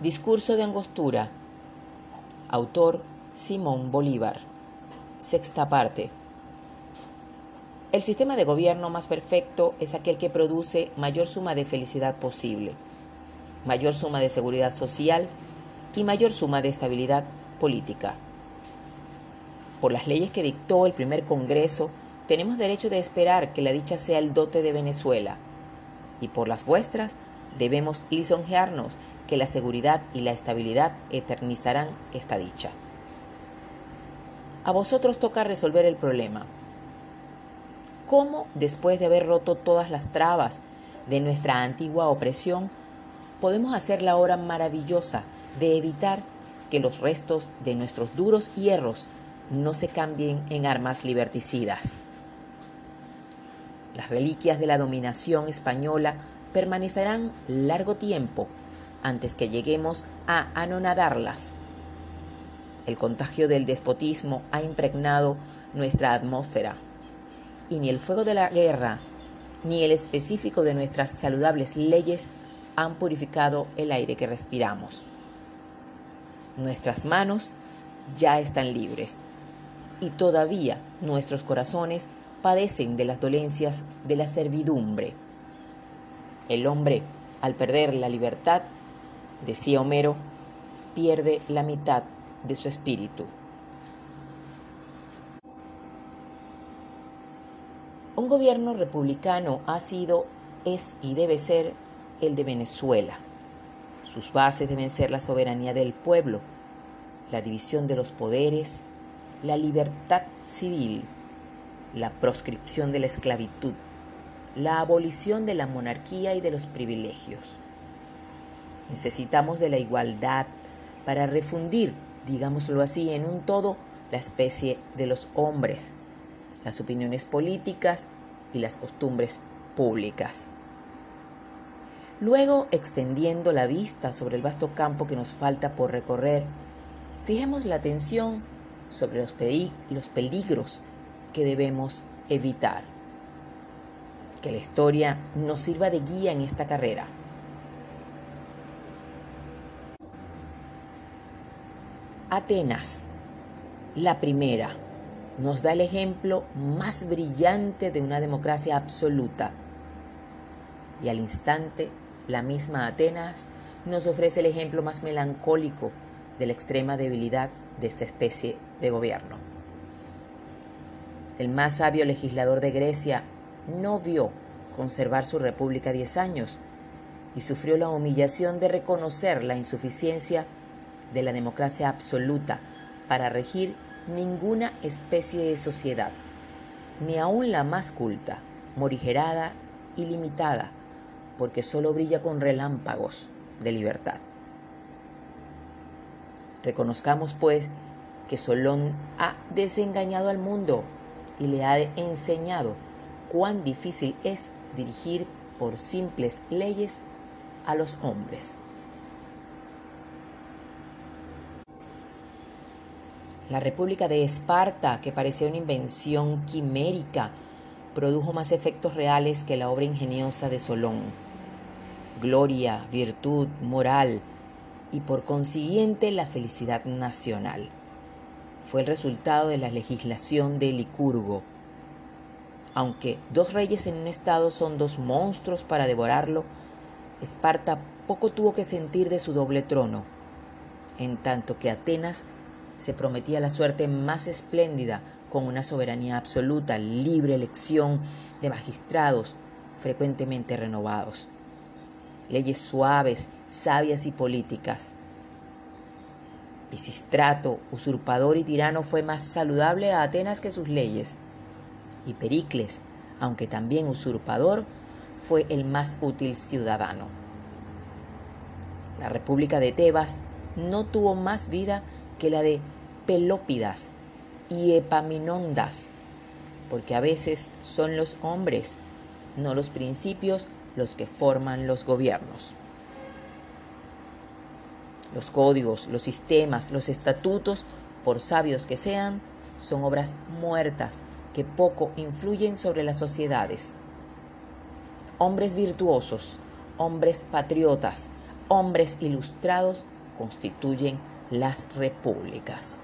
Discurso de Angostura. Autor Simón Bolívar. Sexta parte. El sistema de gobierno más perfecto es aquel que produce mayor suma de felicidad posible, mayor suma de seguridad social y mayor suma de estabilidad política. Por las leyes que dictó el primer Congreso, tenemos derecho de esperar que la dicha sea el dote de Venezuela, y por las vuestras, debemos lisonjearnos que la seguridad y la estabilidad eternizarán esta dicha. A vosotros toca resolver el problema. ¿Cómo, después de haber roto todas las trabas de nuestra antigua opresión, podemos hacer la hora maravillosa de evitar que los restos de nuestros duros hierros no se cambien en armas liberticidas? Las reliquias de la dominación española permanecerán largo tiempo antes que lleguemos a anonadarlas. El contagio del despotismo ha impregnado nuestra atmósfera y ni el fuego de la guerra ni el específico de nuestras saludables leyes han purificado el aire que respiramos. Nuestras manos ya están libres y todavía nuestros corazones padecen de las dolencias de la servidumbre. El hombre, al perder la libertad, decía Homero, pierde la mitad de su espíritu. Un gobierno republicano ha sido, es y debe ser el de Venezuela. Sus bases deben ser la soberanía del pueblo, la división de los poderes, la libertad civil, la proscripción de la esclavitud, la abolición de la monarquía y de los privilegios. Necesitamos de la igualdad para refundir, digámoslo así, en un todo la especie de los hombres, las opiniones políticas y las costumbres públicas. Luego, extendiendo la vista sobre el vasto campo que nos falta por recorrer, fijemos la atención sobre los, peligros que debemos evitar que la historia nos sirva de guía en esta carrera. Atenas, la primera, nos da el ejemplo más brillante de una democracia absoluta. Y al instante, la misma Atenas nos ofrece el ejemplo más melancólico de la extrema debilidad de esta especie de gobierno. El más sabio legislador de Grecia no vio conservar su república diez años y sufrió la humillación de reconocer la insuficiencia de la democracia absoluta para regir ninguna especie de sociedad, ni aun la más culta, morigerada y limitada, porque solo brilla con relámpagos de libertad. Reconozcamos, pues, que Solón ha desengañado al mundo y le ha enseñado cuán difícil es dirigir por simples leyes a los hombres. La República de Esparta, que parecía una invención quimérica, produjo más efectos reales que la obra ingeniosa de Solón. Gloria, virtud, moral y por consiguiente la felicidad nacional. Fue el resultado de la legislación de Licurgo, aunque dos reyes en un estado son dos monstruos para devorarlo, Esparta poco tuvo que sentir de su doble trono, en tanto que Atenas se prometía la suerte más espléndida con una soberanía absoluta, libre elección de magistrados frecuentemente renovados, leyes suaves, sabias y políticas. Pisistrato, usurpador y tirano, fue más saludable a Atenas que sus leyes y Pericles, aunque también usurpador, fue el más útil ciudadano. La República de Tebas no tuvo más vida que la de Pelópidas y Epaminondas, porque a veces son los hombres, no los principios, los que forman los gobiernos. Los códigos, los sistemas, los estatutos, por sabios que sean, son obras muertas que poco influyen sobre las sociedades. Hombres virtuosos, hombres patriotas, hombres ilustrados constituyen las repúblicas.